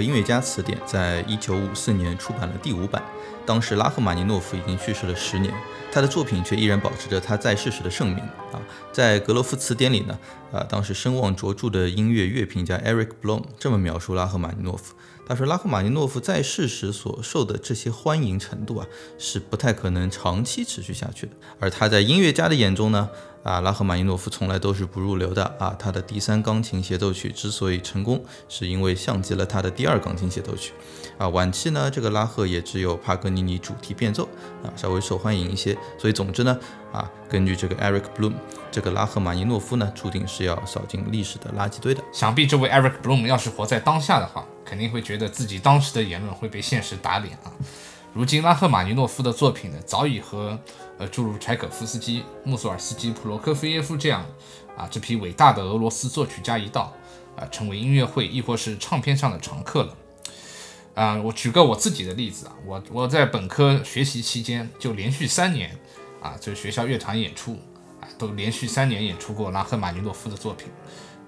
音乐家词典在一九五四年出版了第五版。当时拉赫玛尼诺夫已经去世了十年，他的作品却依然保持着他在世时的盛名啊。在格罗夫词典里呢，啊，当时声望卓著的音乐乐评家 Eric Blom 这么描述拉赫玛尼诺夫：他说，拉赫玛尼诺夫在世时所受的这些欢迎程度啊，是不太可能长期持续下去的。而他在音乐家的眼中呢？啊，拉赫玛尼诺夫从来都是不入流的啊。他的第三钢琴协奏曲之所以成功，是因为像极了他的第二钢琴协奏曲。啊，晚期呢，这个拉赫也只有帕格尼尼主题变奏啊，稍微受欢迎一些。所以总之呢，啊，根据这个 Eric Bloom，这个拉赫玛尼诺夫呢，注定是要扫进历史的垃圾堆的。想必这位 Eric Bloom 要是活在当下的话，肯定会觉得自己当时的言论会被现实打脸啊。如今拉赫玛尼诺夫的作品呢，早已和呃诸如柴可夫斯基、穆索尔斯基、普罗科菲耶夫这样啊这批伟大的俄罗斯作曲家一道啊，成为音乐会亦或是唱片上的常客了。啊，我举个我自己的例子啊，我我在本科学习期间就连续三年啊，就学校乐团演出，都连续三年演出过拉赫玛尼诺夫的作品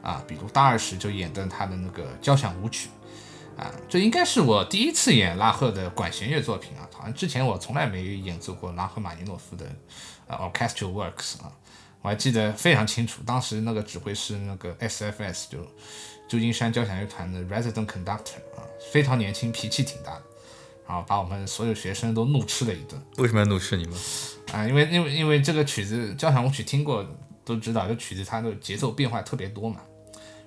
啊，比如大二时就演的他的那个交响舞曲。啊，这应该是我第一次演拉赫的管弦乐作品啊，好像之前我从来没演奏过拉赫玛尼诺夫的呃 orchestral works 啊，我还记得非常清楚，当时那个指挥是那个 SFS 就旧金山交响乐团的 resident conductor 啊，非常年轻，脾气挺大的，然后把我们所有学生都怒斥了一顿。为什么要怒斥你们？啊，因为因为因为这个曲子交响舞曲听过都知道，这曲子它的节奏变化特别多嘛，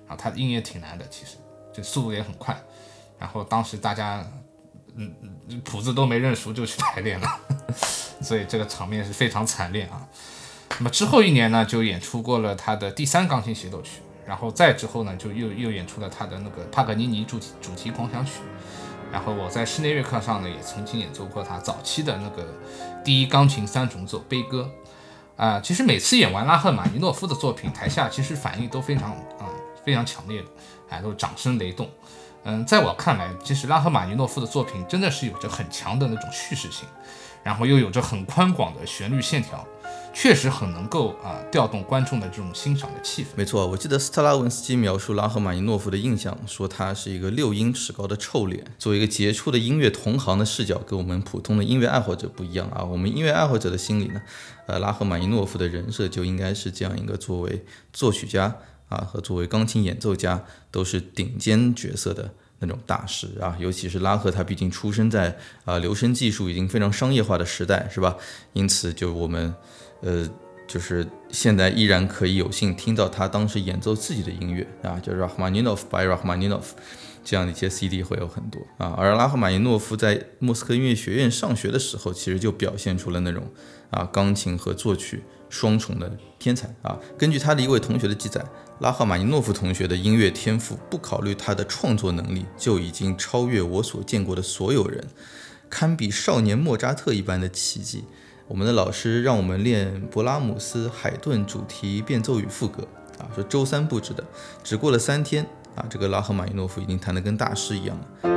然后它的音也挺难的，其实就速度也很快。然后当时大家，嗯，谱子都没认熟就去排练了，所以这个场面是非常惨烈啊。那么之后一年呢，就演出过了他的第三钢琴协奏曲，然后再之后呢，就又又演出了他的那个帕格尼尼主题主题狂想曲。然后我在室内乐课上呢，也曾经演奏过他早期的那个第一钢琴三重奏悲歌。啊，其实每次演完拉赫玛尼诺夫的作品，台下其实反应都非常啊非常强烈的，哎，都掌声雷动。嗯，在我看来，其实拉赫玛尼诺夫的作品真的是有着很强的那种叙事性，然后又有着很宽广的旋律线条，确实很能够啊调动观众的这种欣赏的气氛。没错，我记得斯特拉文斯基描述拉赫玛尼诺夫的印象，说他是一个六英尺高的臭脸。作为一个杰出的音乐同行的视角，跟我们普通的音乐爱好者不一样啊。我们音乐爱好者的心里呢，呃，拉赫玛尼诺夫的人设就应该是这样一个作为作曲家。啊，和作为钢琴演奏家都是顶尖角色的那种大师啊，尤其是拉赫，他毕竟出生在啊留声技术已经非常商业化的时代，是吧？因此，就我们，呃，就是现在依然可以有幸听到他当时演奏自己的音乐啊，就是 Rachmaninoff by Rachmaninoff 这样的一些 CD 会有很多啊。而拉赫玛尼诺夫在莫斯科音乐学院上学的时候，其实就表现出了那种啊钢琴和作曲双重的天才啊。根据他的一位同学的记载。拉赫玛尼诺夫同学的音乐天赋，不考虑他的创作能力，就已经超越我所见过的所有人，堪比少年莫扎特一般的奇迹。我们的老师让我们练勃拉姆斯海顿主题变奏与副歌，啊，说周三布置的，只过了三天，啊，这个拉赫玛尼诺夫已经弹得跟大师一样了。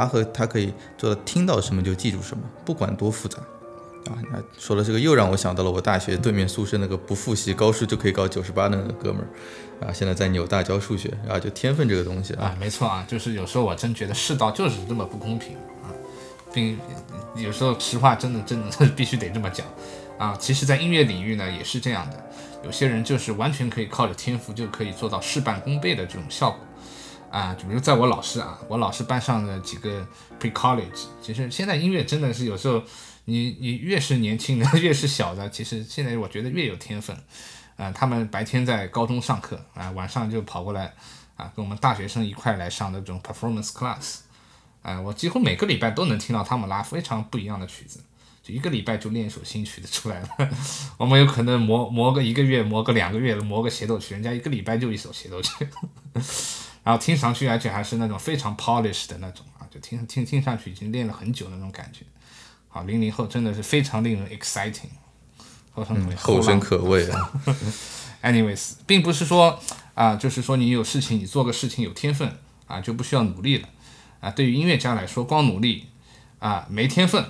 拉赫他可以做到听到什么就记住什么，不管多复杂，啊，那说了这个又让我想到了我大学对面宿舍那个不复习高数就可以搞九十八的那个哥们儿，啊，现在在纽大教数学，啊，就天分这个东西啊，没错啊，就是有时候我真觉得世道就是这么不公平啊，并有时候实话真的真的必须得这么讲，啊，其实，在音乐领域呢也是这样的，有些人就是完全可以靠着天赋就可以做到事半功倍的这种效果。啊，比如在我老师啊，我老师班上的几个 pre college，其实现在音乐真的是有时候，你你越是年轻的，越是小的，其实现在我觉得越有天分。啊，他们白天在高中上课啊，晚上就跑过来啊，跟我们大学生一块来上的这种 performance class。啊，我几乎每个礼拜都能听到他们拉非常不一样的曲子，就一个礼拜就练一首新曲子出来了。我们有可能磨磨个一个月，磨个两个月，磨个协奏曲，人家一个礼拜就一首协奏曲。然后听上去，而且还是那种非常 polished 的那种啊，就听听听上去已经练了很久那种感觉。好，零零后真的是非常令人 exciting，后生后生可畏啊。Anyways，并不是说啊，就是说你有事情，你做个事情有天分啊，就不需要努力了啊。对于音乐家来说，光努力啊没天分，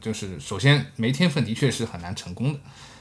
就是首先没天分的确是很难成功的，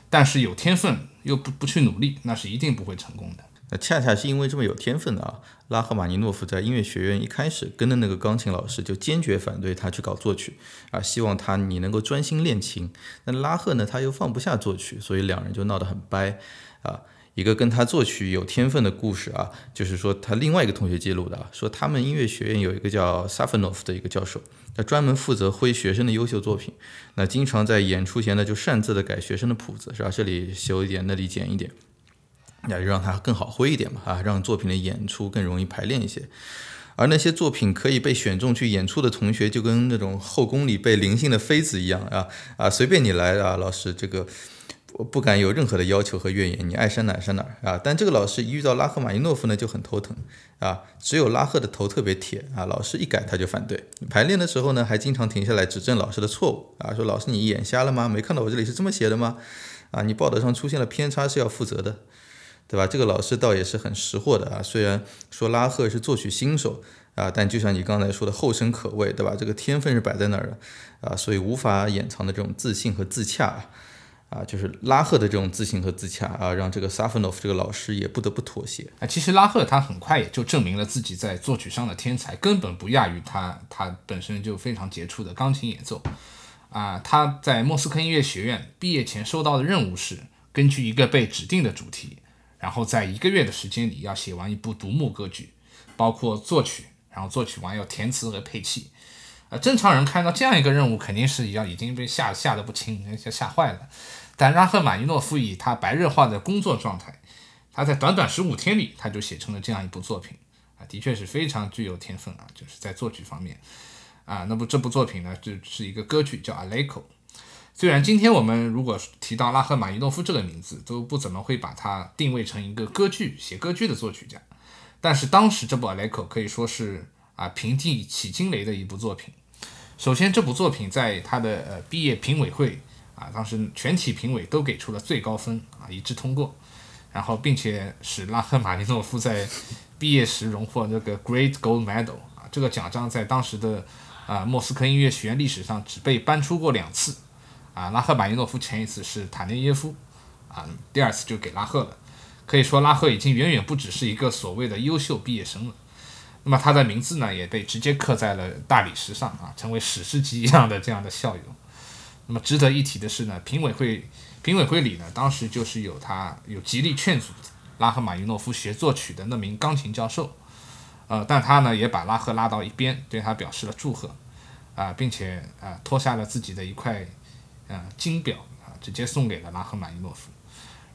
但是有天分又不不去努力，那是一定不会成功的。那恰恰是因为这么有天分的啊，拉赫玛尼诺夫在音乐学院一开始跟的那个钢琴老师就坚决反对他去搞作曲啊，希望他你能够专心练琴。那拉赫呢，他又放不下作曲，所以两人就闹得很掰啊。一个跟他作曲有天分的故事啊，就是说他另外一个同学记录的啊，说他们音乐学院有一个叫萨芬诺夫的一个教授，他专门负责挥学生的优秀作品，那经常在演出前呢就擅自的改学生的谱子，是吧？这里修一点，那里减一点。那就让它更好挥一点嘛，啊，让作品的演出更容易排练一些。而那些作品可以被选中去演出的同学，就跟那种后宫里被临幸的妃子一样啊啊，随便你来啊，老师，这个我不敢有任何的要求和怨言，你爱删哪删哪啊。但这个老师一遇到拉赫玛尼诺夫呢，就很头疼啊。只有拉赫的头特别铁啊，老师一改他就反对。排练的时候呢，还经常停下来指正老师的错误啊，说老师你眼瞎了吗？没看到我这里是这么写的吗？啊，你报道上出现了偏差是要负责的。对吧？这个老师倒也是很识货的啊。虽然说拉赫是作曲新手啊，但就像你刚才说的后生可畏，对吧？这个天分是摆在那儿的啊，所以无法掩藏的这种自信和自洽啊，就是拉赫的这种自信和自洽啊，让这个萨芬诺夫这个老师也不得不妥协啊。其实拉赫他很快也就证明了自己在作曲上的天才根本不亚于他他本身就非常杰出的钢琴演奏啊。他在莫斯科音乐学院毕业前收到的任务是根据一个被指定的主题。然后在一个月的时间里要写完一部独幕歌剧，包括作曲，然后作曲完要填词和配器。呃，正常人看到这样一个任务，肯定是要已经被吓吓得不轻，吓吓坏了。但拉赫玛尼诺夫以他白热化的工作状态，他在短短十五天里他就写成了这样一部作品，啊，的确是非常具有天分啊，就是在作曲方面，啊，那么这部作品呢，就是一个歌剧叫《a l e c o 虽然今天我们如果提到拉赫玛尼诺夫这个名字，都不怎么会把他定位成一个歌剧写歌剧的作曲家，但是当时这部《a l e c o 可以说是啊平地起惊雷的一部作品。首先，这部作品在他的呃毕业评委会啊，当时全体评委都给出了最高分啊，一致通过，然后并且使拉赫玛尼诺夫在毕业时荣获这个 Great Gold Medal 啊，这个奖章在当时的啊莫斯科音乐学院历史上只被颁出过两次。啊，拉赫马尼诺夫前一次是塔涅耶夫，啊，第二次就给拉赫了。可以说，拉赫已经远远不只是一个所谓的优秀毕业生了。那么他的名字呢，也被直接刻在了大理石上啊，成为史诗级一样的这样的校友。那么值得一提的是呢，评委会评委会里呢，当时就是有他有极力劝阻拉赫马尼诺夫学作曲的那名钢琴教授，呃，但他呢也把拉赫拉到一边，对他表示了祝贺，啊，并且啊脱下了自己的一块。啊，金表啊，直接送给了拉赫玛尼诺夫。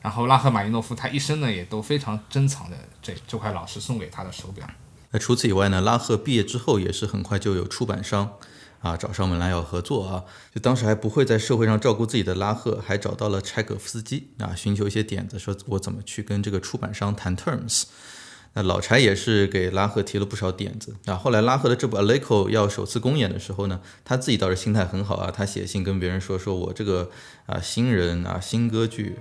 然后拉赫玛尼诺夫他一生呢也都非常珍藏的这这块老师送给他的手表。那除此以外呢，拉赫毕业之后也是很快就有出版商啊找上门来要合作啊。就当时还不会在社会上照顾自己的拉赫，还找到了柴可夫斯基啊，寻求一些点子，说我怎么去跟这个出版商谈 terms。那老柴也是给拉赫提了不少点子啊。后来拉赫的这部《a l e c o 要首次公演的时候呢，他自己倒是心态很好啊。他写信跟别人说：“说我这个啊新人啊新歌剧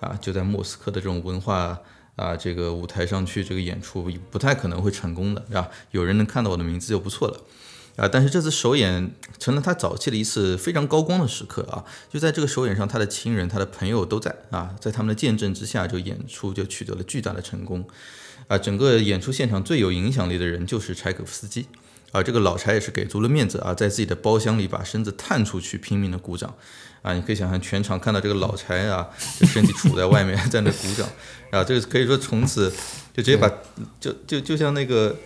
啊，就在莫斯科的这种文化啊这个舞台上去这个演出，不太可能会成功的，是啊，有人能看到我的名字就不错了啊。但是这次首演成了他早期的一次非常高光的时刻啊。就在这个首演上，他的亲人、他的朋友都在啊，在他们的见证之下，就演出就取得了巨大的成功。啊，整个演出现场最有影响力的人就是柴可夫斯基，啊，这个老柴也是给足了面子啊，在自己的包厢里把身子探出去，拼命的鼓掌啊！你可以想象全场看到这个老柴啊，就身体杵在外面，在那鼓掌啊，这个可以说从此就直接把就就就像那个，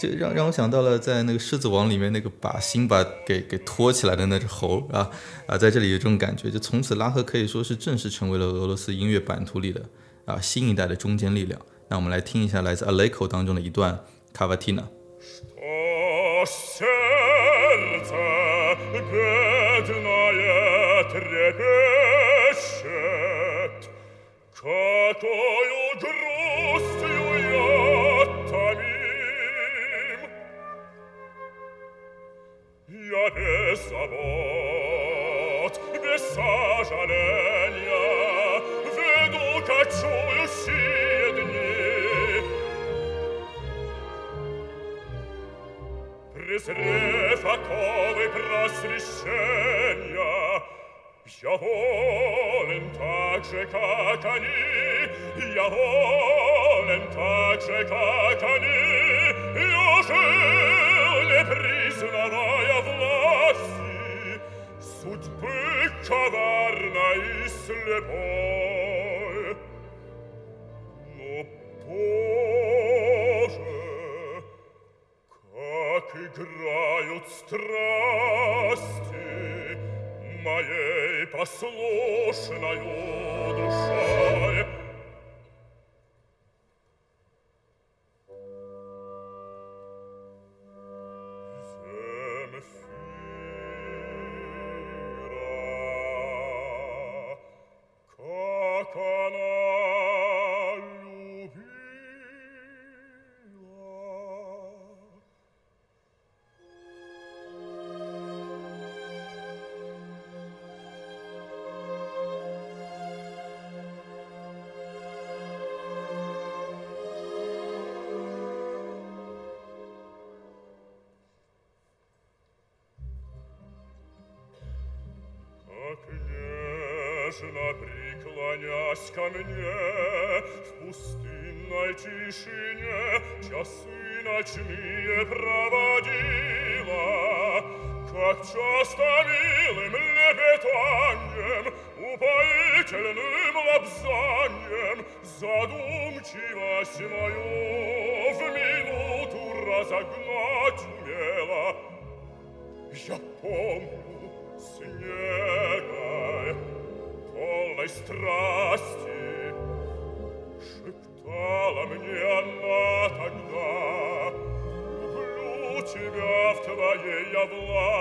就让让我想到了在那个《狮子王》里面那个把辛巴给给托起来的那只猴啊啊，在这里有这种感觉，就从此拉赫可以说是正式成为了俄罗斯音乐版图里的啊新一代的中坚力量。那我们来听一下来自《Aleko》当中的一段《Cavatina》。сердце бедное трепещет, какую грустью я томим. Я без забот, без сожаления презрев оковы просвещения, я волен так же, как они, я волен так же, как они, я жил, не признавая власти, судьбы коварной и слепой. преклонясь ко мне В пустынной тишине Часы ночные проводила Как часто милым лепетанием Упоительным лапзанием Задумчивость мою В минуту разогнать умела я помню страсти, Шептала мне она тогда, Люблю тебя в твоей я власти,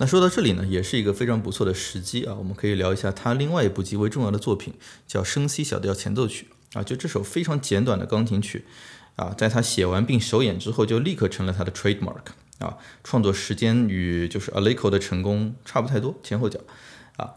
那说到这里呢，也是一个非常不错的时机啊，我们可以聊一下他另外一部极为重要的作品，叫《升 C 小调前奏曲》啊，就这首非常简短的钢琴曲啊，在他写完并首演之后，就立刻成了他的 trademark 啊，创作时间与就是 Aleko 的成功差不太多，前后脚啊。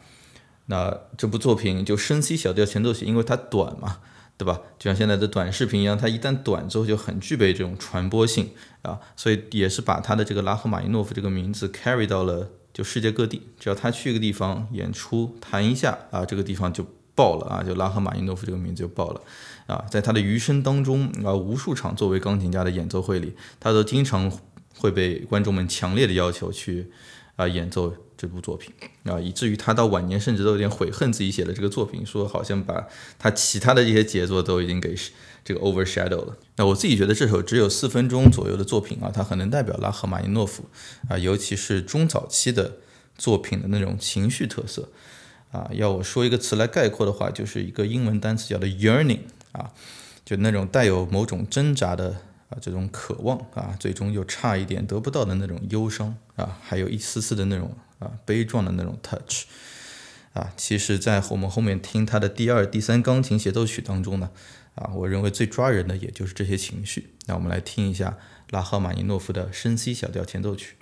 那这部作品就升 C 小调前奏曲，因为它短嘛，对吧？就像现在的短视频一样，它一旦短之后就很具备这种传播性啊，所以也是把他的这个拉赫玛尼诺夫这个名字 carry 到了就世界各地，只要他去一个地方演出弹一下啊，这个地方就爆了啊，就拉赫玛尼诺夫这个名字就爆了啊，在他的余生当中啊，无数场作为钢琴家的演奏会里，他都经常会被观众们强烈的要求去啊演奏。这部作品啊，以至于他到晚年甚至都有点悔恨自己写的这个作品，说好像把他其他的这些杰作都已经给这个 overshadow 了。那我自己觉得这首只有四分钟左右的作品啊，它很能代表拉赫玛尼诺夫啊，尤其是中早期的作品的那种情绪特色啊。要我说一个词来概括的话，就是一个英文单词叫做 yearning 啊，就那种带有某种挣扎的。啊，这种渴望啊，最终又差一点得不到的那种忧伤啊，还有一丝丝的那种啊悲壮的那种 touch 啊其实在我们后面听他的第二第三钢琴协奏曲当中呢啊我认为最抓人的也就是这些情绪。那我们来听一下拉赫玛尼诺夫的深 c 小调前奏曲。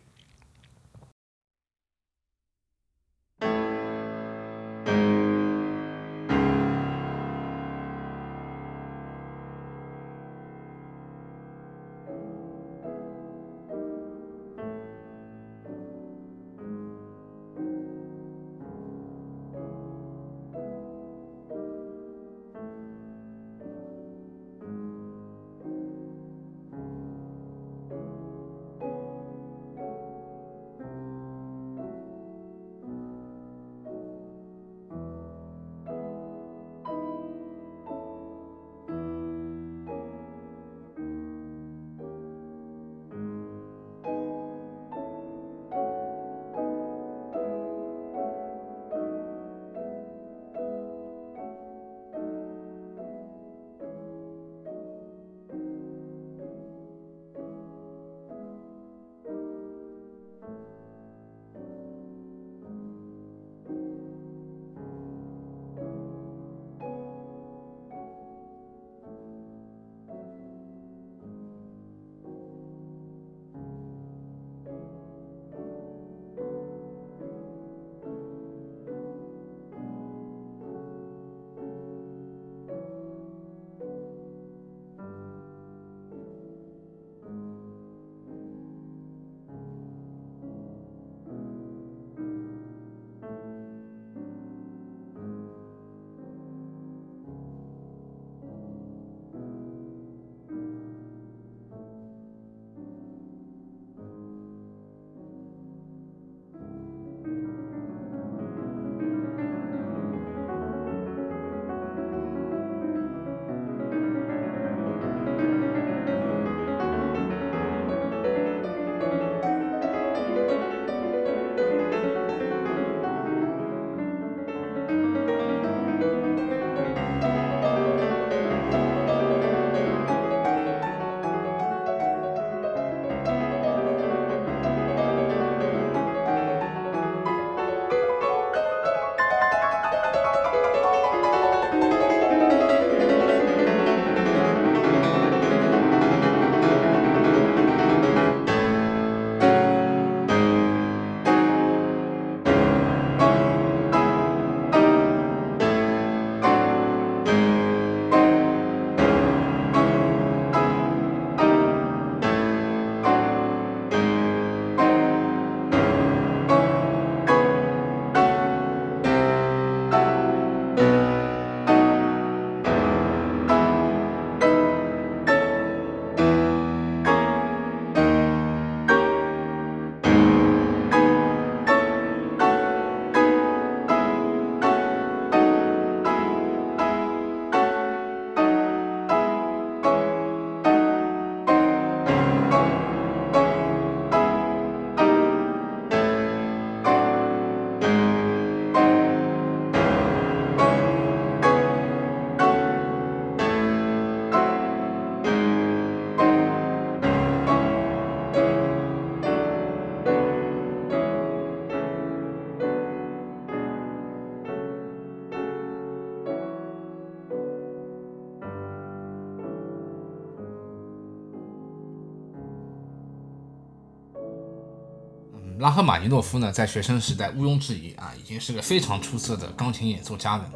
拉赫玛尼诺夫呢，在学生时代毋庸置疑啊，已经是个非常出色的钢琴演奏家了。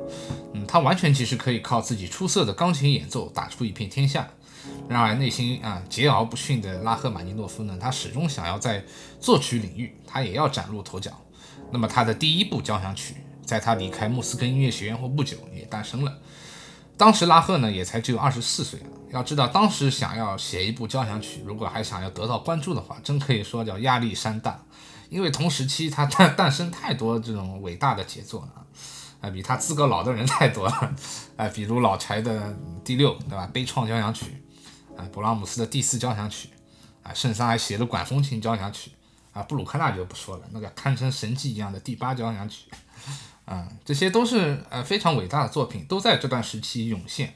嗯，他完全其实可以靠自己出色的钢琴演奏打出一片天下。然而，内心啊桀骜不驯的拉赫玛尼诺夫呢，他始终想要在作曲领域，他也要崭露头角。那么，他的第一部交响曲，在他离开莫斯科音乐学院后不久也诞生了。当时拉赫呢也才只有二十四岁。要知道，当时想要写一部交响曲，如果还想要得到关注的话，真可以说叫压力山大。因为同时期他 诞诞生太多这种伟大的杰作了，啊，比他资格老的人太多了，啊，比如老柴的第六，对吧？悲怆交响曲，啊，勃拉姆斯的第四交响曲，啊，圣桑还写了管风琴交响曲，啊，布鲁克纳就不说了，那个堪称神迹一样的第八交响曲。啊，这些都是呃非常伟大的作品，都在这段时期涌现。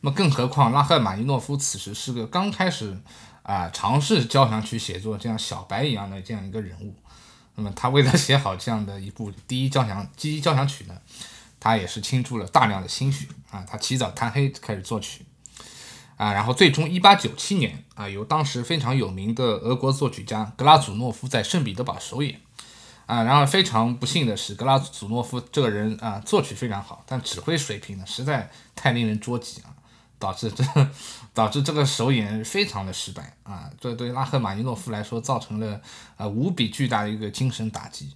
那么，更何况拉赫玛尼诺夫此时是个刚开始啊尝试交响曲写作这样小白一样的这样一个人物。那么，他为了写好这样的一部第一交响第一交响曲呢，他也是倾注了大量的心血啊。他起早贪黑开始作曲啊，然后最终1897年啊，由当时非常有名的俄国作曲家格拉祖诺夫在圣彼得堡首演。啊，然而非常不幸的是，格拉祖诺夫这个人啊，作曲非常好，但指挥水平呢，实在太令人捉急啊，导致这导致这个首演非常的失败啊，这对拉赫玛尼诺夫来说造成了呃无比巨大的一个精神打击。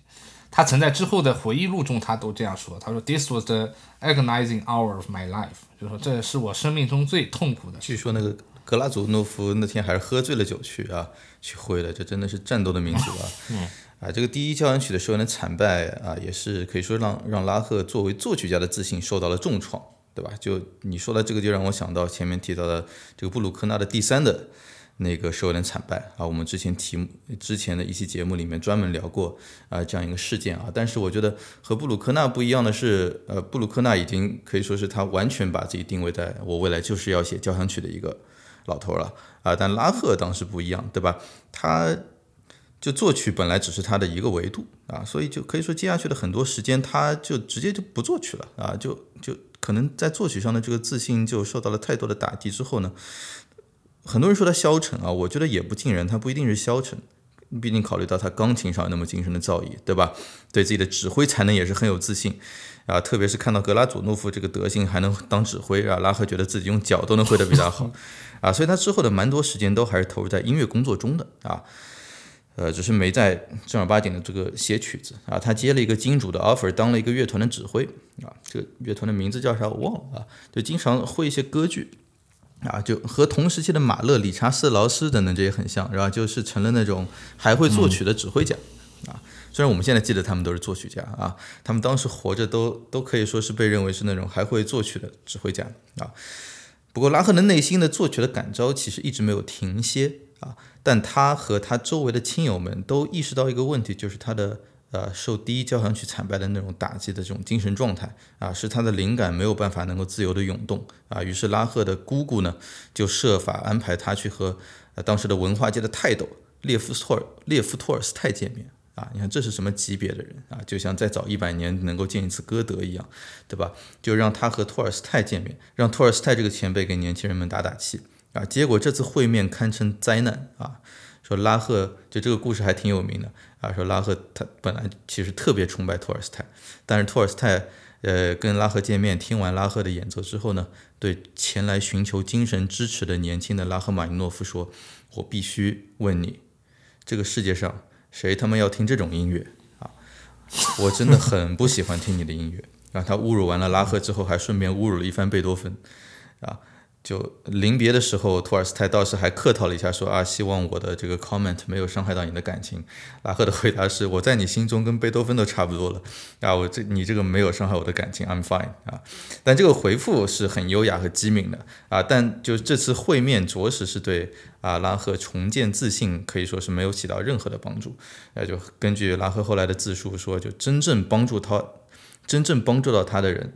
他曾在之后的回忆录中，他都这样说，他说：“This was the agonizing hour of my life。”就说这是我生命中最痛苦的。据说那个格拉祖诺夫那天还是喝醉了酒去啊去挥的，这真的是战斗的民族啊。嗯。啊，这个第一交响曲的首演的惨败啊，也是可以说让让拉赫作为作曲家的自信受到了重创，对吧？就你说的这个，就让我想到前面提到的这个布鲁克纳的第三的那个首演的惨败啊。我们之前题目之前的一期节目里面专门聊过啊这样一个事件啊。但是我觉得和布鲁克纳不一样的是，呃，布鲁克纳已经可以说是他完全把自己定位在我未来就是要写交响曲的一个老头了啊。但拉赫当时不一样，对吧？他。就作曲本来只是他的一个维度啊，所以就可以说接下去的很多时间，他就直接就不作曲了啊，就就可能在作曲上的这个自信就受到了太多的打击之后呢，很多人说他消沉啊，我觉得也不尽然，他不一定是消沉，毕竟考虑到他钢琴上那么精神的造诣，对吧？对自己的指挥才能也是很有自信啊，特别是看到格拉祖诺夫这个德行还能当指挥啊，拉赫觉得自己用脚都能挥得比他好啊，所以他之后的蛮多时间都还是投入在音乐工作中的啊。呃，只是没在正儿八经的这个写曲子啊，他接了一个金主的 offer，当了一个乐团的指挥啊，这个乐团的名字叫啥我忘了啊，就经常会一些歌剧啊，就和同时期的马勒、理查斯劳斯等等这些很像，然后就是成了那种还会作曲的指挥家啊。虽然我们现在记得他们都是作曲家啊，他们当时活着都都可以说是被认为是那种还会作曲的指挥家啊。不过拉赫的内心的作曲的感召其实一直没有停歇啊。但他和他周围的亲友们都意识到一个问题，就是他的呃受第一交响曲惨败的那种打击的这种精神状态啊，使他的灵感没有办法能够自由的涌动啊。于是拉赫的姑姑呢就设法安排他去和呃当时的文化界的泰斗列夫托尔列夫托尔斯泰见面啊。你看这是什么级别的人啊？就像再早一百年能够见一次歌德一样，对吧？就让他和托尔斯泰见面，让托尔斯泰这个前辈给年轻人们打打气。啊，结果这次会面堪称灾难啊！说拉赫就这个故事还挺有名的啊，说拉赫他本来其实特别崇拜托尔斯泰，但是托尔斯泰呃跟拉赫见面，听完拉赫的演奏之后呢，对前来寻求精神支持的年轻的拉赫马尼诺夫说：“我必须问你，这个世界上谁他妈要听这种音乐啊？我真的很不喜欢听你的音乐。”啊，他侮辱完了拉赫之后，还顺便侮辱了一番贝多芬啊。就临别的时候，托尔斯泰倒是还客套了一下，说啊，希望我的这个 comment 没有伤害到你的感情。拉赫的回答是，我在你心中跟贝多芬都差不多了啊，我这你这个没有伤害我的感情，I'm fine 啊。但这个回复是很优雅和机敏的啊，但就这次会面，着实是对啊拉赫重建自信可以说是没有起到任何的帮助。那就根据拉赫后来的自述说，就真正帮助他，真正帮助到他的人。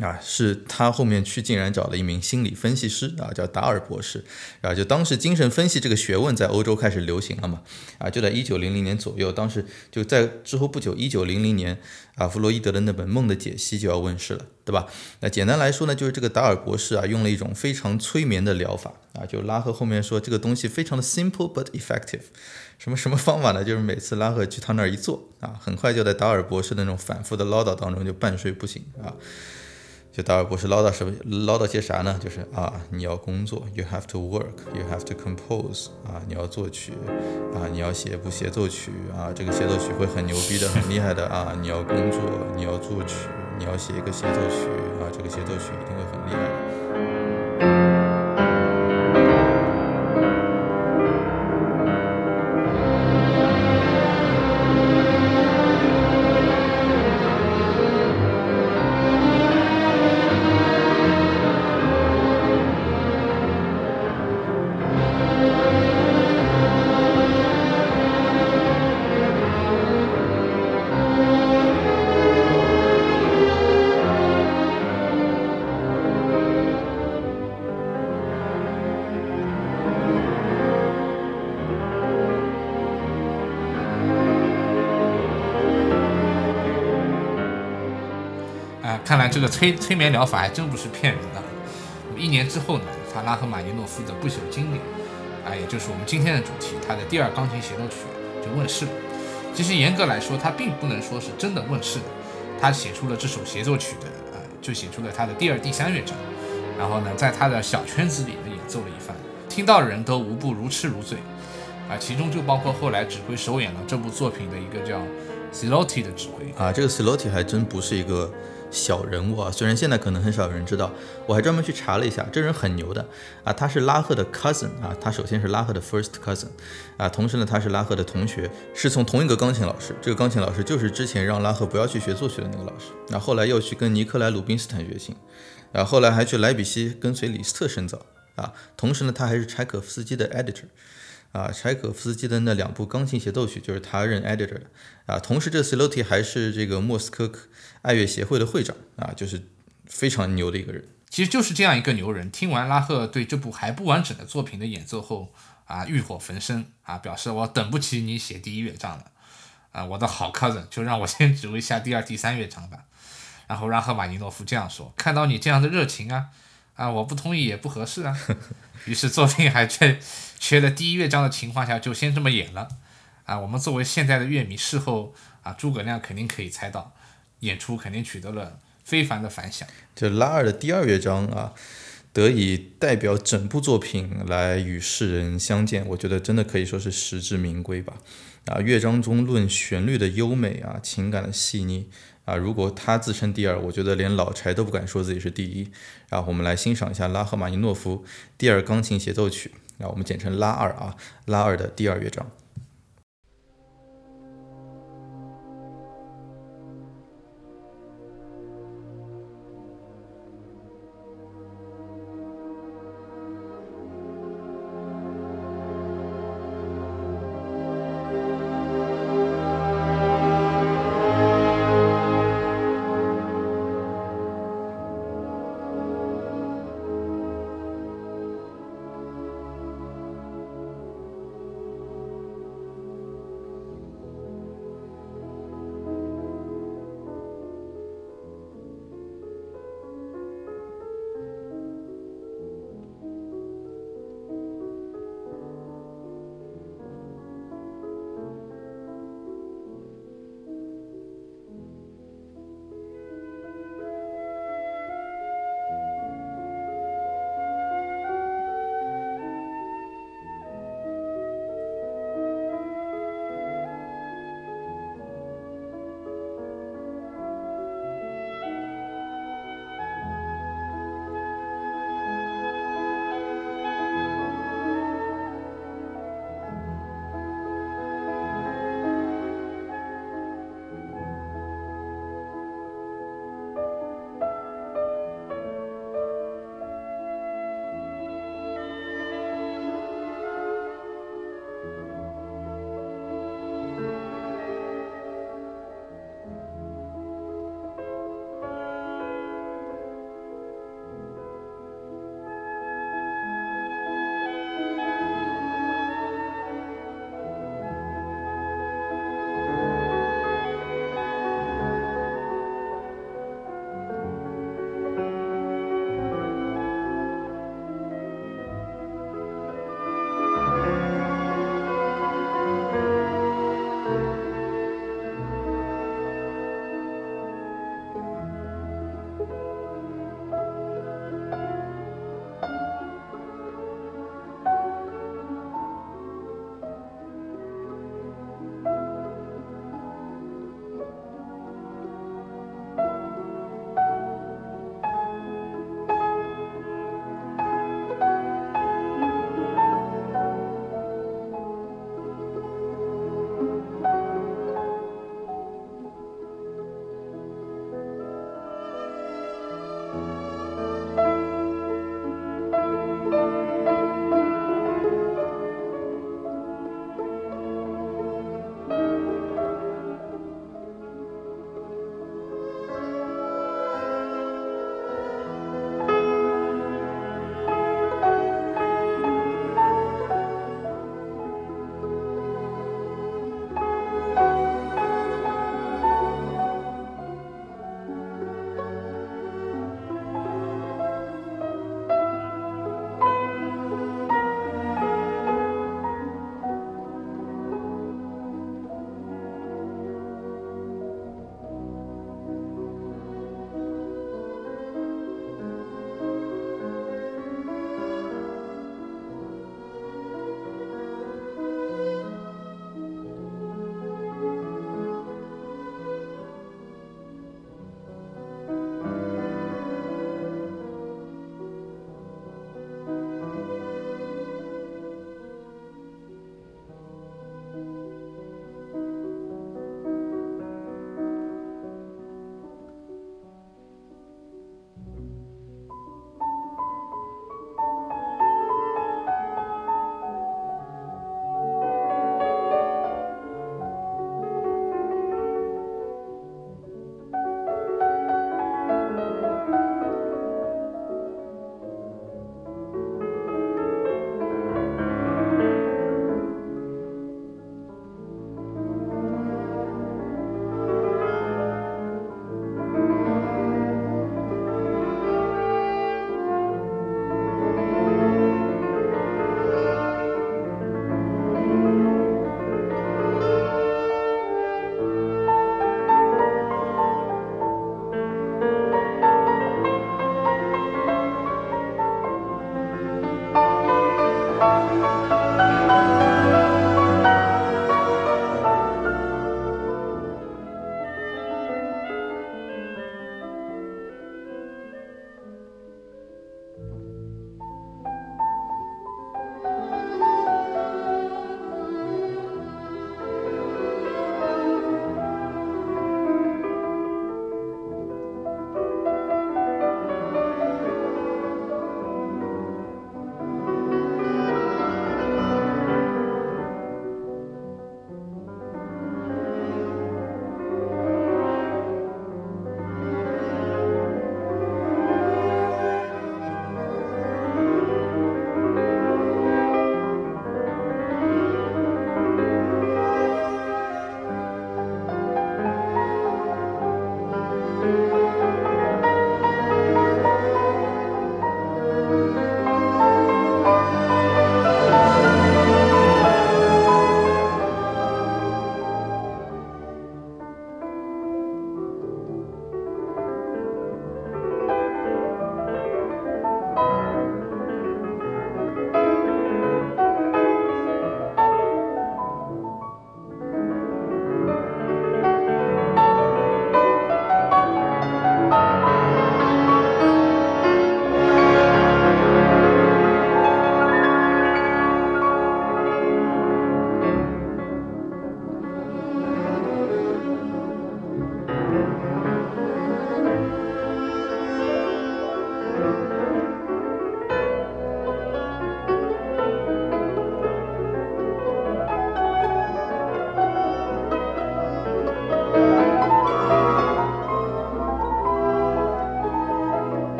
啊，是他后面去竟然找了一名心理分析师啊，叫达尔博士，啊，就当时精神分析这个学问在欧洲开始流行了嘛，啊，就在一九零零年左右，当时就在之后不久，一九零零年啊，弗洛伊德的那本《梦的解析》就要问世了，对吧？那简单来说呢，就是这个达尔博士啊，用了一种非常催眠的疗法啊，就拉赫后面说这个东西非常的 simple but effective，什么什么方法呢？就是每次拉赫去他那儿一坐啊，很快就在达尔博士那种反复的唠叨当中就半睡不醒啊。这达尔博士唠叨什么唠叨些啥呢？就是啊，你要工作，you have to work，you have to compose，啊，你要作曲，啊，你要写部协奏曲，啊，这个协奏曲会很牛逼的，很厉害的啊，你要工作，你要作曲，你要写一个协奏曲，啊，这个协奏曲一定会很厉害的。这个催催眠疗法还真不是骗人的。那么一年之后呢，他拉赫玛尼诺夫的不朽经典，啊，也就是我们今天的主题，他的第二钢琴协奏曲就问世了。其实严格来说，他并不能说是真的问世的，他写出了这首协奏曲的，啊，就写出了他的第二、第三乐章，然后呢，在他的小圈子里呢演奏了一番，听到的人都无不如痴如醉，啊，其中就包括后来指挥首演了这部作品的一个叫 Silotti 的指挥，啊，这个 Silotti 还真不是一个小人物啊，虽然现在可能很少有人知道，我还专门去查了一下，这人很牛的啊，他是拉赫的 cousin 啊，他首先是拉赫的 first cousin 啊，同时呢，他是拉赫的同学，是从同一个钢琴老师，这个钢琴老师就是之前让拉赫不要去学作曲的那个老师，那后来又去跟尼克莱鲁宾斯坦学琴，啊，后来还去莱比锡跟随李斯特深造啊，同时呢，他还是柴可夫斯基的 editor。啊，柴可夫斯基的那两部钢琴协奏曲就是他任 editor 的啊。同时，这 Silotti 还是这个莫斯科爱乐协会的会长啊，就是非常牛的一个人。其实就是这样一个牛人。听完拉赫对这部还不完整的作品的演奏后，啊，欲火焚身啊，表示我等不起你写第一乐章了，啊，我的好 cousin，就让我先指挥下第二、第三乐章吧。然后让赫玛尼诺夫这样说：“看到你这样的热情啊，啊，我不同意也不合适啊。”于是作品还在缺了第一乐章的情况下，就先这么演了。啊，我们作为现在的乐迷，事后啊，诸葛亮肯定可以猜到，演出肯定取得了非凡的反响。就拉二的第二乐章啊，得以代表整部作品来与世人相见，我觉得真的可以说是实至名归吧。啊，乐章中论旋律的优美啊，情感的细腻啊，如果他自称第二，我觉得连老柴都不敢说自己是第一。啊，我们来欣赏一下拉赫玛尼诺夫第二钢琴协奏曲，那，我们简称拉二啊，拉二的第二乐章。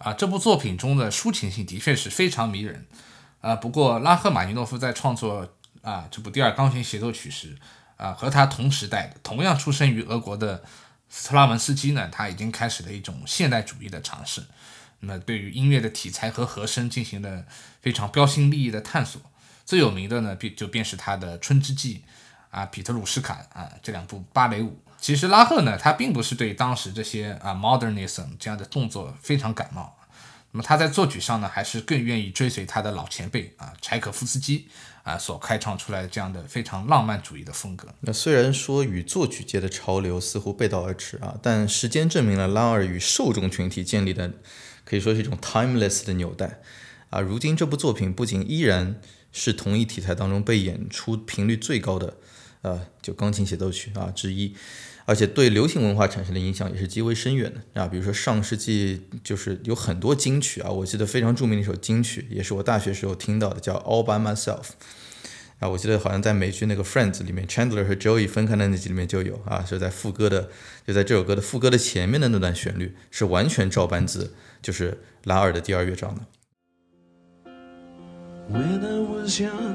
啊，这部作品中的抒情性的确是非常迷人。啊，不过拉赫玛尼诺夫在创作啊这部第二钢琴协奏曲时，啊和他同时代的同样出生于俄国的斯特拉文斯基呢，他已经开始了一种现代主义的尝试。那对于音乐的题材和和声进行了非常标新立异的探索。最有名的呢，便就便是他的《春之祭》啊，《彼得鲁什卡》啊这两部芭蕾舞。其实拉赫呢，他并不是对当时这些啊 modernism 这样的动作非常感冒。那么他在作曲上呢，还是更愿意追随他的老前辈啊柴可夫斯基啊所开创出来的这样的非常浪漫主义的风格。那虽然说与作曲界的潮流似乎背道而驰啊，但时间证明了拉尔与受众群体建立的可以说是一种 timeless 的纽带啊。如今这部作品不仅依然是同一题材当中被演出频率最高的呃就钢琴协奏曲啊之一。而且对流行文化产生的影响也是极为深远的啊，比如说上世纪就是有很多金曲啊，我记得非常著名的一首金曲，也是我大学时候听到的，叫《All by Myself》啊，我记得好像在美剧那个《Friends》里面，Chandler 和 Joey 分开的那集里面就有啊，是在副歌的，就在这首歌的副歌的前面的那段旋律是完全照搬自就是拉尔的第二乐章的。When I was young,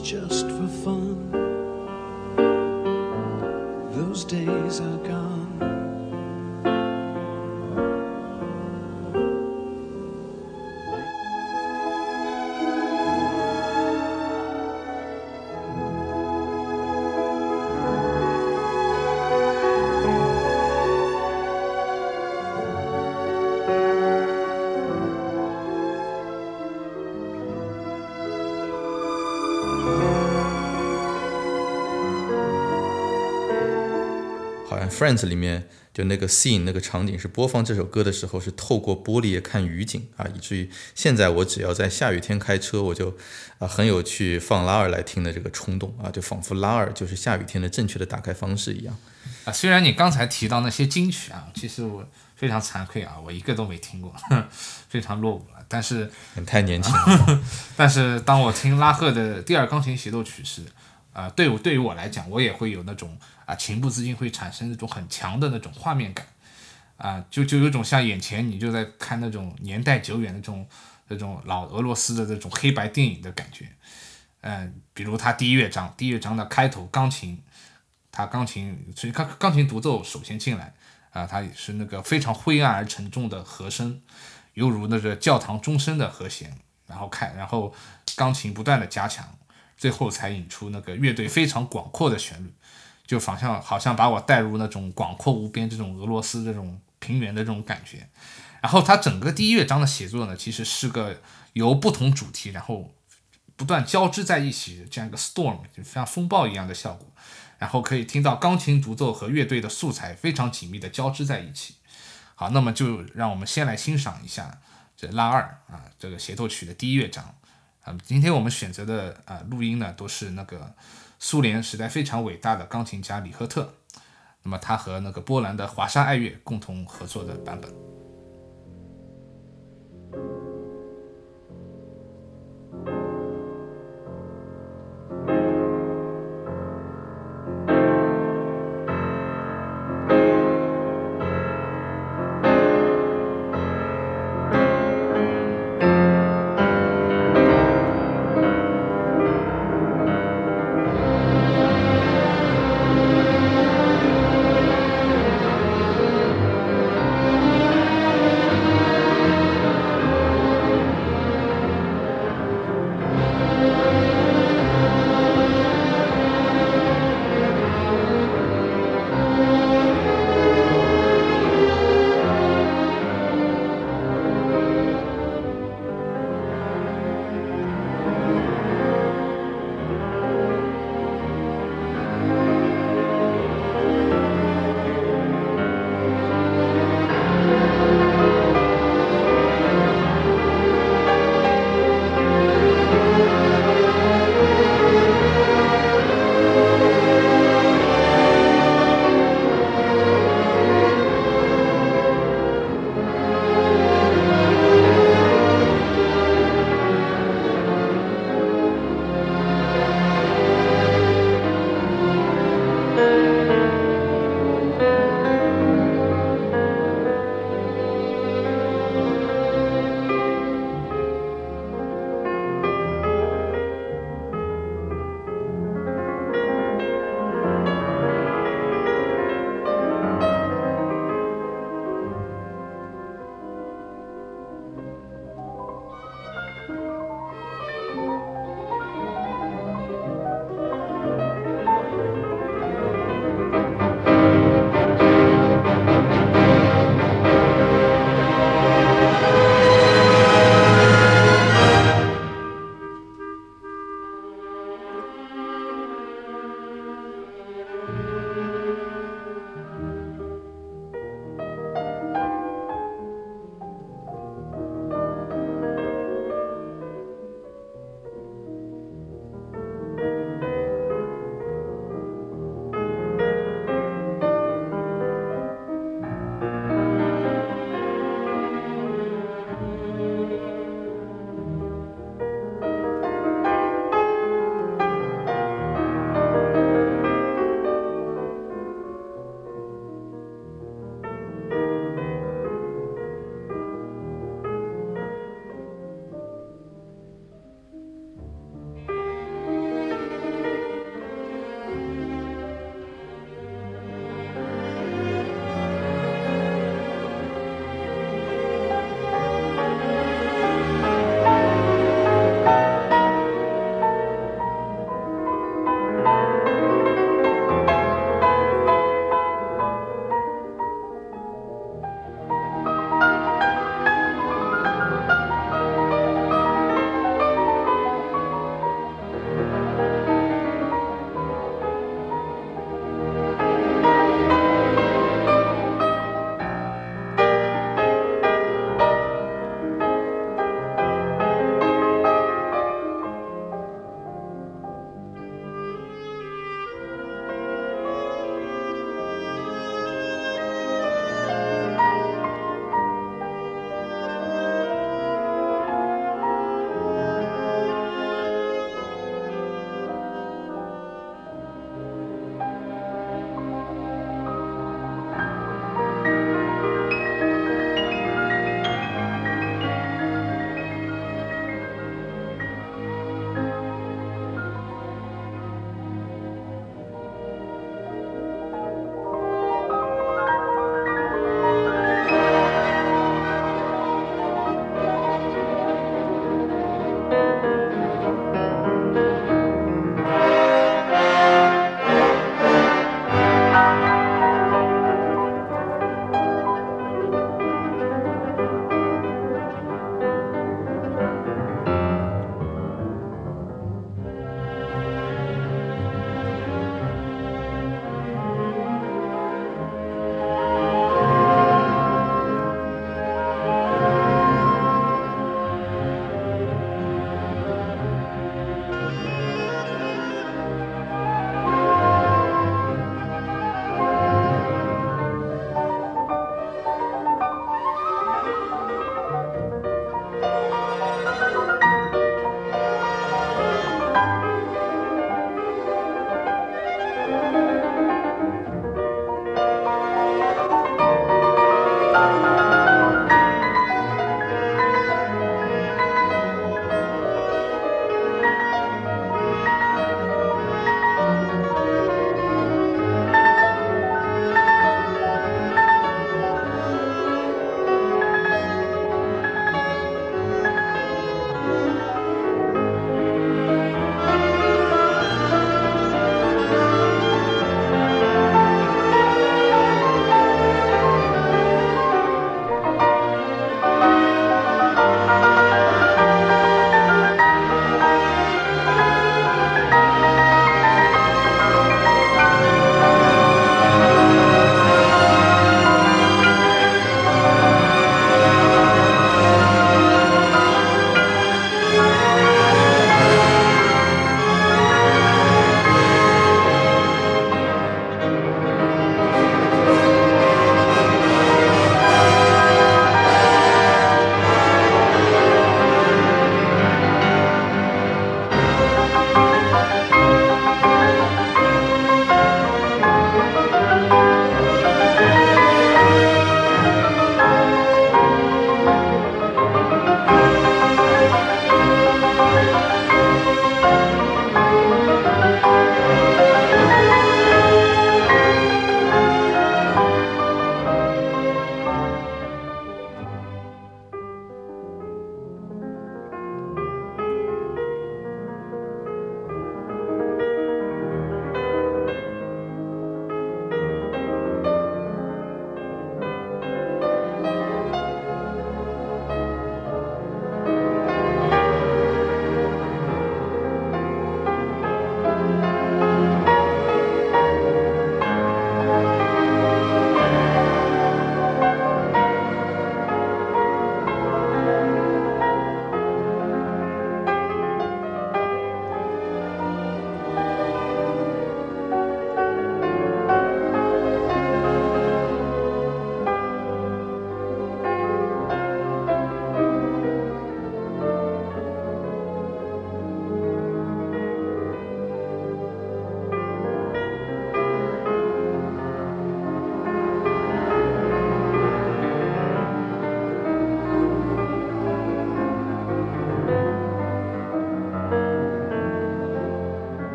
just for fun. Those days are gone. Friends 里面就那个 scene 那个场景是播放这首歌的时候是透过玻璃看雨景啊，以至于现在我只要在下雨天开车，我就啊很有去放拉尔来听的这个冲动啊，就仿佛拉尔就是下雨天的正确的打开方式一样啊。虽然你刚才提到那些金曲啊，其实我非常惭愧啊，我一个都没听过，非常落伍了。但是太年轻了。但是当我听拉赫的第二钢琴协奏曲时，啊，对我对于我来讲，我也会有那种。啊，情不自禁会产生那种很强的那种画面感，啊，就就有种像眼前你就在看那种年代久远的这种那种老俄罗斯的这种黑白电影的感觉，嗯，比如他第一乐章，第一乐章的开头钢琴，他钢琴所以钢钢琴独奏首先进来，啊，它也是那个非常灰暗而沉重的和声，犹如那个教堂钟声的和弦，然后开，然后钢琴不断的加强，最后才引出那个乐队非常广阔的旋律。就仿像好像把我带入那种广阔无边这种俄罗斯这种平原的这种感觉，然后它整个第一乐章的写作呢，其实是个由不同主题然后不断交织在一起这样一个 storm，就像风暴一样的效果，然后可以听到钢琴独奏和乐队的素材非常紧密的交织在一起。好，那么就让我们先来欣赏一下这拉二啊这个协奏曲的第一乐章啊，今天我们选择的啊录音呢都是那个。苏联时代非常伟大的钢琴家李赫特，那么他和那个波兰的华沙爱乐共同合作的版本。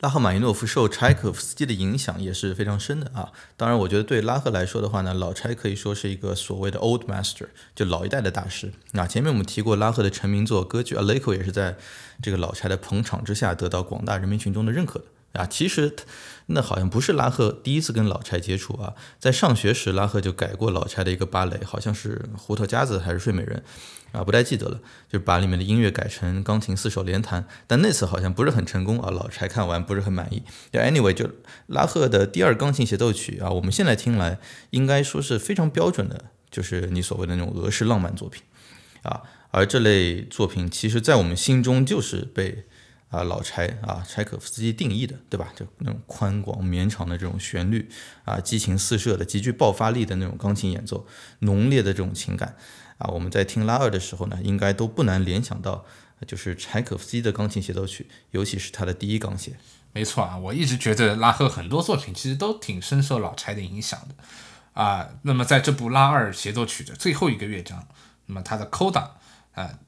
拉赫玛尼诺夫受柴可夫斯基的影响也是非常深的啊。当然，我觉得对拉赫来说的话呢，老柴可以说是一个所谓的 old master，就老一代的大师。那前面我们提过拉赫的成名作歌剧《Aleko》也是在这个老柴的捧场之下得到广大人民群众的认可的。啊，其实那好像不是拉赫第一次跟老柴接触啊，在上学时拉赫就改过老柴的一个芭蕾，好像是《胡桃夹子》还是《睡美人》，啊，不太记得了，就是把里面的音乐改成钢琴四手联弹，但那次好像不是很成功啊，老柴看完不是很满意。就 Anyway，就拉赫的第二钢琴协奏曲啊，我们现在听来应该说是非常标准的，就是你所谓的那种俄式浪漫作品啊，而这类作品其实在我们心中就是被。啊，老柴啊，柴可夫斯基定义的，对吧？就那种宽广绵长的这种旋律啊，激情四射的、极具爆发力的那种钢琴演奏，浓烈的这种情感啊，我们在听拉二的时候呢，应该都不难联想到，就是柴可夫斯基的钢琴协奏曲，尤其是他的第一钢弦。没错啊，我一直觉得拉赫很多作品其实都挺深受老柴的影响的啊。那么在这部拉二协奏曲的最后一个乐章，那么他的 Coda 啊。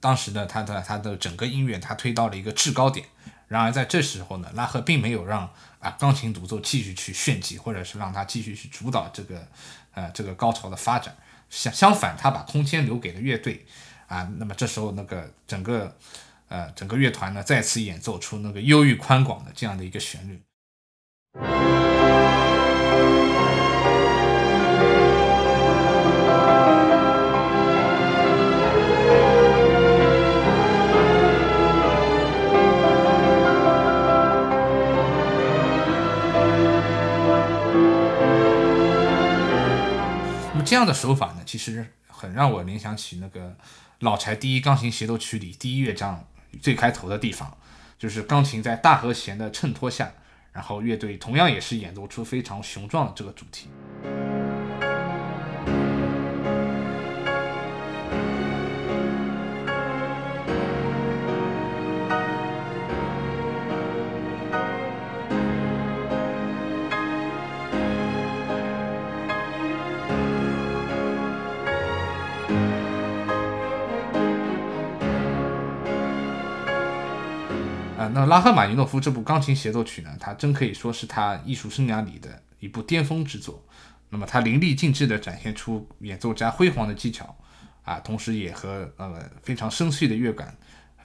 当时呢，他的他的整个音乐他推到了一个制高点。然而在这时候呢，拉赫并没有让啊钢琴独奏继续去炫技，或者是让他继续去主导这个呃这个高潮的发展。相相反，他把空间留给了乐队啊。那么这时候那个整个呃整个乐团呢再次演奏出那个忧郁宽广的这样的一个旋律。这样的手法呢，其实很让我联想起那个老柴第一钢琴协奏曲里第一乐章最开头的地方，就是钢琴在大和弦的衬托下，然后乐队同样也是演奏出非常雄壮的这个主题。那拉赫玛尼诺夫这部钢琴协奏曲呢，它真可以说是他艺术生涯里的一部巅峰之作。那么他淋漓尽致地展现出演奏家辉煌的技巧，啊，同时也和呃非常深邃的乐感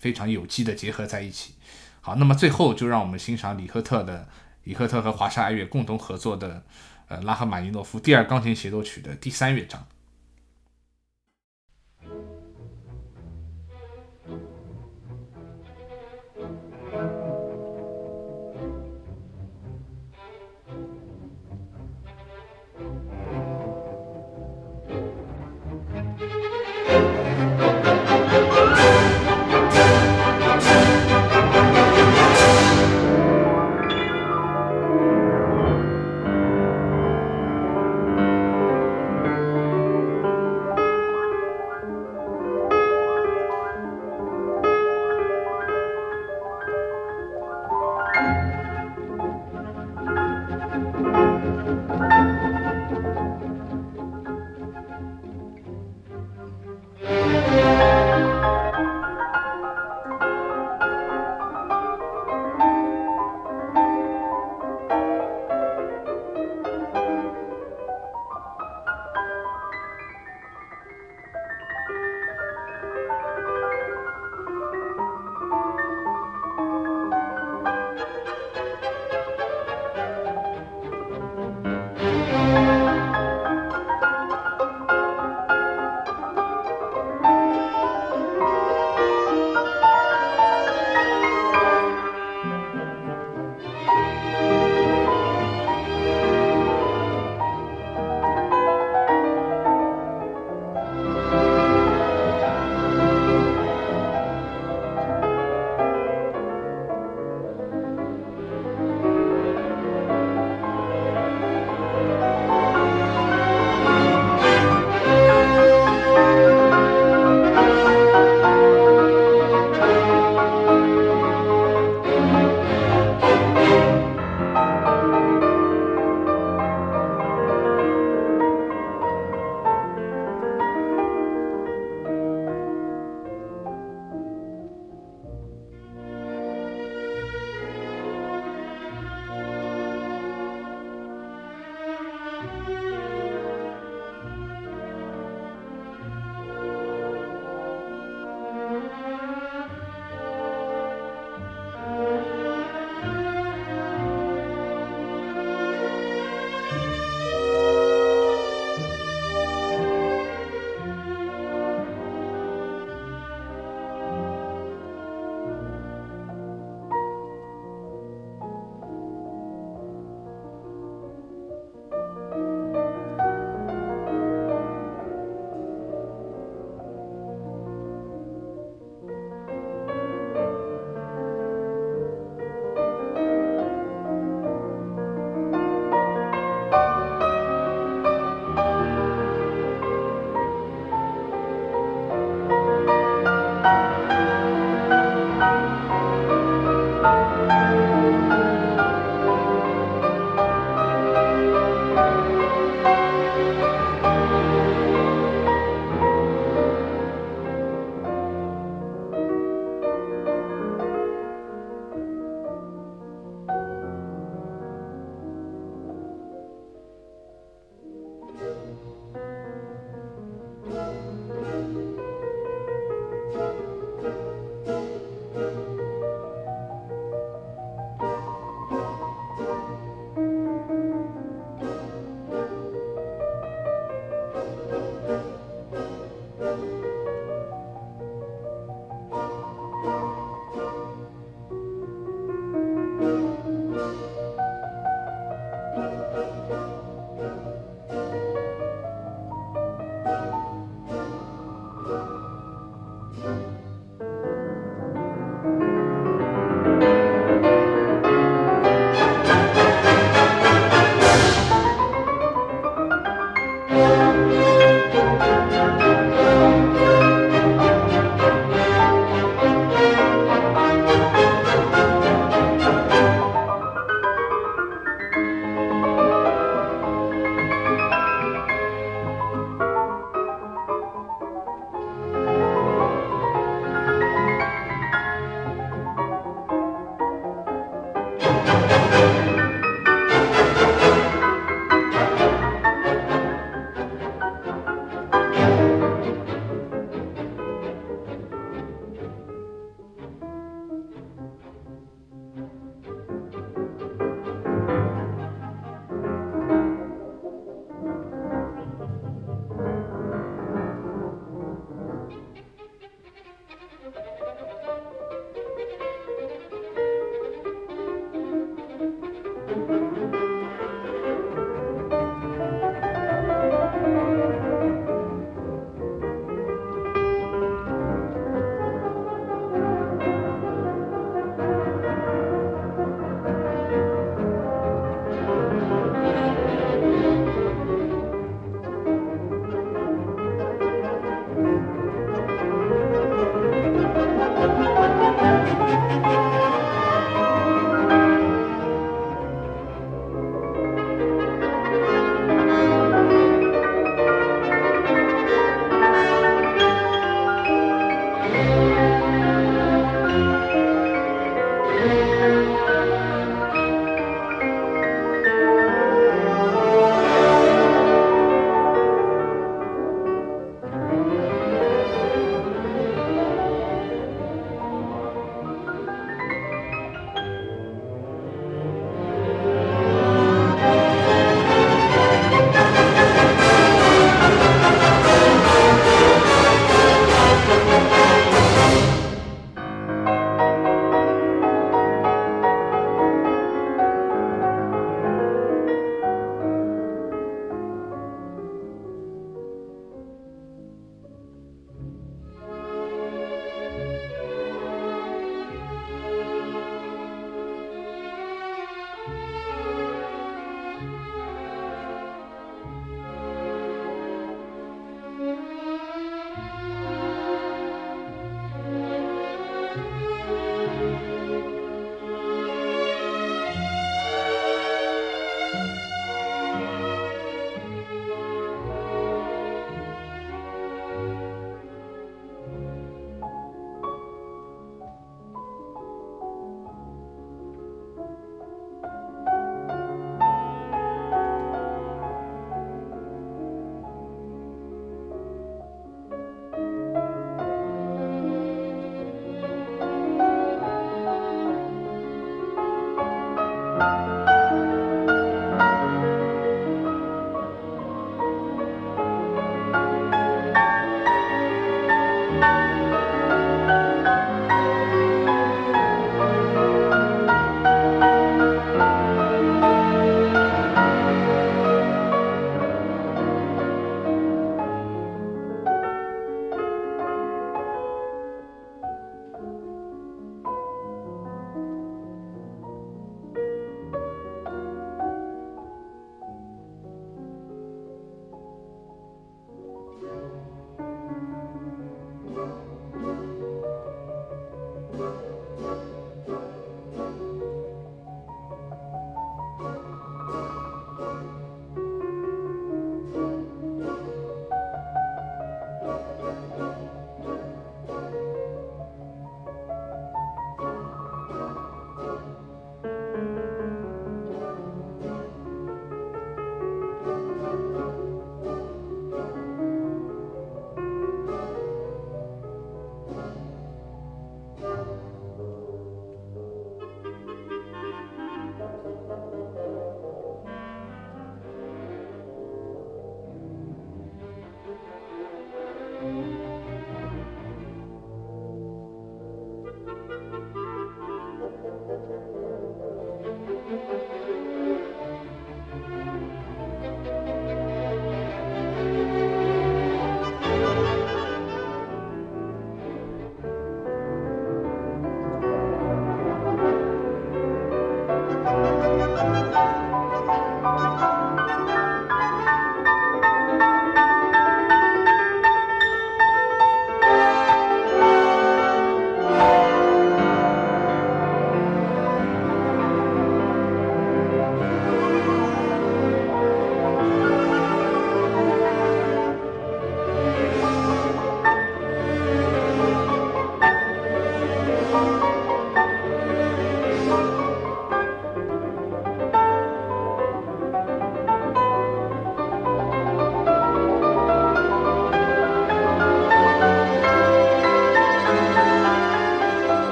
非常有机地结合在一起。好，那么最后就让我们欣赏李赫特的李赫特和华沙爱乐共同合作的呃拉赫玛尼诺夫第二钢琴协奏曲的第三乐章。